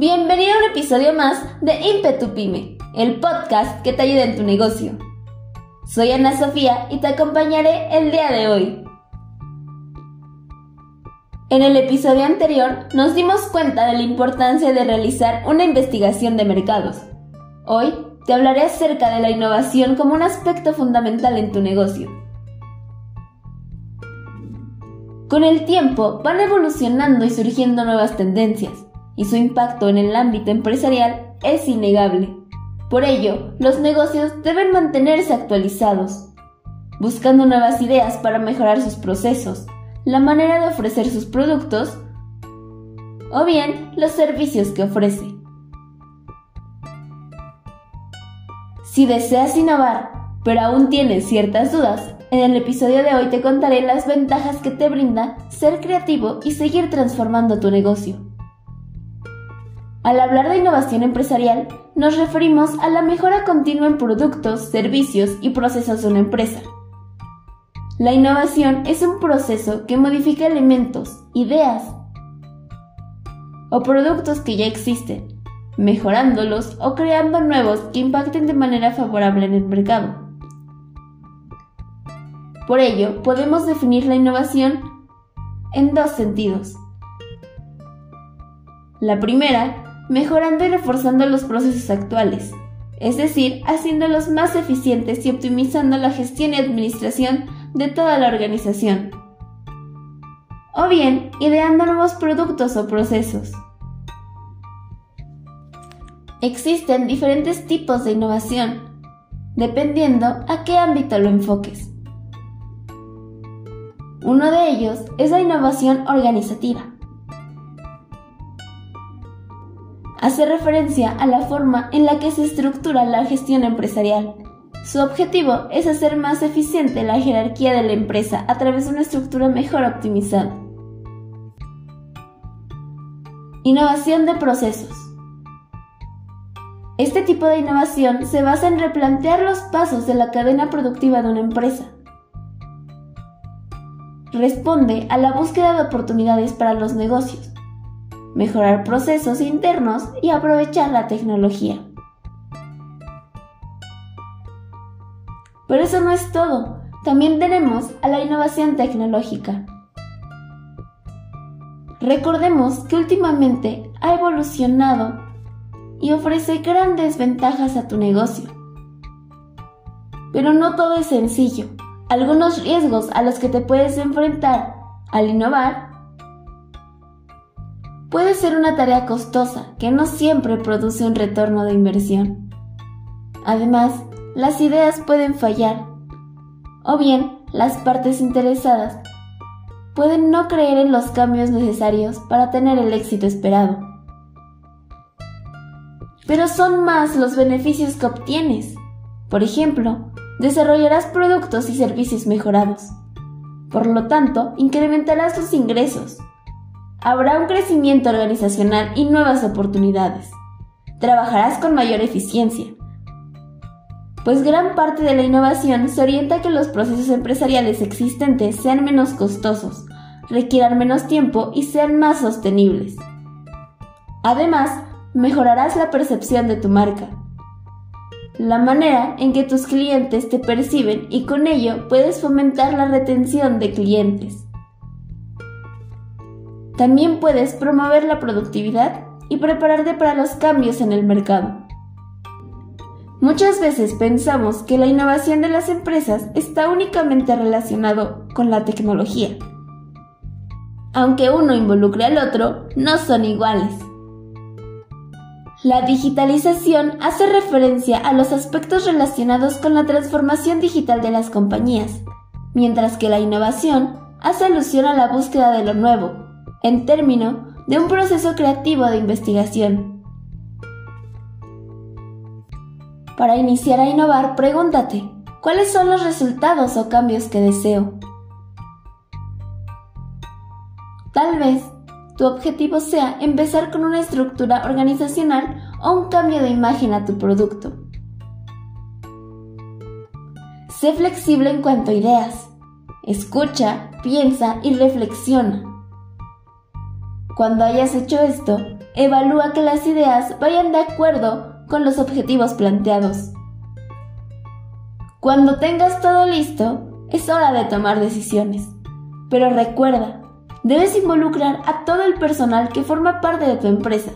Bienvenido a un episodio más de Impetu Pyme, el podcast que te ayuda en tu negocio. Soy Ana Sofía y te acompañaré el día de hoy. En el episodio anterior nos dimos cuenta de la importancia de realizar una investigación de mercados. Hoy te hablaré acerca de la innovación como un aspecto fundamental en tu negocio. Con el tiempo van evolucionando y surgiendo nuevas tendencias, y su impacto en el ámbito empresarial es innegable. Por ello, los negocios deben mantenerse actualizados, buscando nuevas ideas para mejorar sus procesos, la manera de ofrecer sus productos o bien los servicios que ofrece. Si deseas innovar, pero aún tienes ciertas dudas, en el episodio de hoy te contaré las ventajas que te brinda ser creativo y seguir transformando tu negocio. Al hablar de innovación empresarial, nos referimos a la mejora continua en productos, servicios y procesos de una empresa. La innovación es un proceso que modifica elementos, ideas o productos que ya existen, mejorándolos o creando nuevos que impacten de manera favorable en el mercado. Por ello, podemos definir la innovación en dos sentidos. La primera, mejorando y reforzando los procesos actuales, es decir, haciéndolos más eficientes y optimizando la gestión y administración de toda la organización. O bien, ideando nuevos productos o procesos. Existen diferentes tipos de innovación, dependiendo a qué ámbito lo enfoques. Uno de ellos es la innovación organizativa. Hace referencia a la forma en la que se estructura la gestión empresarial. Su objetivo es hacer más eficiente la jerarquía de la empresa a través de una estructura mejor optimizada. Innovación de procesos. Este tipo de innovación se basa en replantear los pasos de la cadena productiva de una empresa responde a la búsqueda de oportunidades para los negocios, mejorar procesos internos y aprovechar la tecnología. Pero eso no es todo, también tenemos a la innovación tecnológica. Recordemos que últimamente ha evolucionado y ofrece grandes ventajas a tu negocio. Pero no todo es sencillo. Algunos riesgos a los que te puedes enfrentar al innovar puede ser una tarea costosa que no siempre produce un retorno de inversión. Además, las ideas pueden fallar o bien las partes interesadas pueden no creer en los cambios necesarios para tener el éxito esperado. Pero son más los beneficios que obtienes. Por ejemplo, desarrollarás productos y servicios mejorados. Por lo tanto, incrementarás tus ingresos. Habrá un crecimiento organizacional y nuevas oportunidades. Trabajarás con mayor eficiencia. Pues gran parte de la innovación se orienta a que los procesos empresariales existentes sean menos costosos, requieran menos tiempo y sean más sostenibles. Además, mejorarás la percepción de tu marca, la manera en que tus clientes te perciben y con ello puedes fomentar la retención de clientes. También puedes promover la productividad y prepararte para los cambios en el mercado. Muchas veces pensamos que la innovación de las empresas está únicamente relacionado con la tecnología. Aunque uno involucre al otro, no son iguales. La digitalización hace referencia a los aspectos relacionados con la transformación digital de las compañías, mientras que la innovación hace alusión a la búsqueda de lo nuevo, en término de un proceso creativo de investigación. Para iniciar a innovar, pregúntate, ¿cuáles son los resultados o cambios que deseo? Tal vez tu objetivo sea empezar con una estructura organizacional o un cambio de imagen a tu producto. Sé flexible en cuanto a ideas. Escucha, piensa y reflexiona. Cuando hayas hecho esto, evalúa que las ideas vayan de acuerdo con los objetivos planteados. Cuando tengas todo listo, es hora de tomar decisiones. Pero recuerda, debes involucrar a todo el personal que forma parte de tu empresa.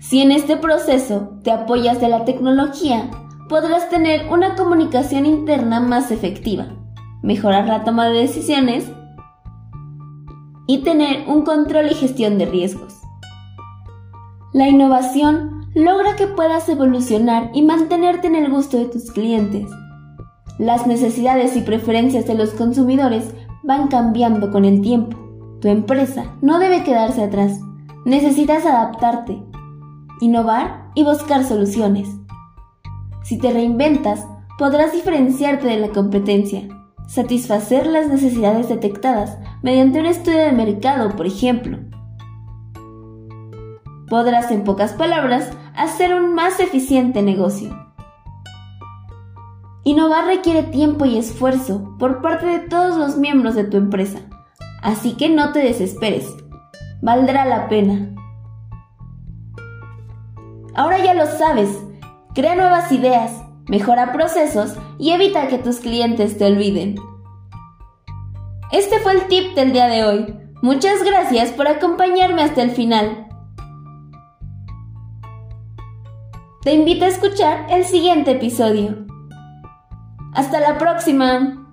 Si en este proceso te apoyas de la tecnología, podrás tener una comunicación interna más efectiva, mejorar la toma de decisiones y tener un control y gestión de riesgos. La innovación logra que puedas evolucionar y mantenerte en el gusto de tus clientes. Las necesidades y preferencias de los consumidores van cambiando con el tiempo. Tu empresa no debe quedarse atrás. Necesitas adaptarte, innovar y buscar soluciones. Si te reinventas, podrás diferenciarte de la competencia, satisfacer las necesidades detectadas mediante un estudio de mercado, por ejemplo. Podrás, en pocas palabras, hacer un más eficiente negocio. Innovar requiere tiempo y esfuerzo por parte de todos los miembros de tu empresa, así que no te desesperes. Valdrá la pena. Ahora ya lo sabes, crea nuevas ideas, mejora procesos y evita que tus clientes te olviden. Este fue el tip del día de hoy. Muchas gracias por acompañarme hasta el final. Te invito a escuchar el siguiente episodio. Hasta la próxima.